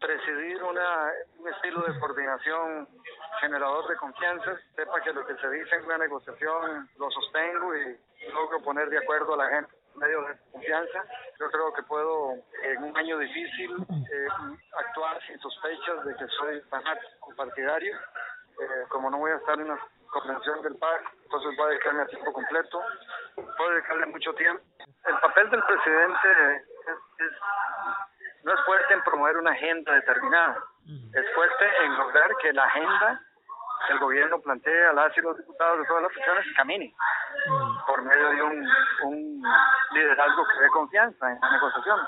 presidir una, un estilo de coordinación generador de confianza, sepa que lo que se dice en una negociación lo sostengo y logro poner de acuerdo a la gente medio de confianza. Yo creo que puedo, en un año difícil, eh, actuar sin sospechas de que soy fanático partidario. Eh, como no voy a estar en la convención del PAC, entonces voy a dedicarme a tiempo completo. Puedo dedicarle mucho tiempo. El papel del presidente es, no es fuerte en promover una agenda determinada, es fuerte en lograr que la agenda el gobierno plantea a las y los diputados de todas las secciones camine por medio de un, un liderazgo que dé confianza en la negociación.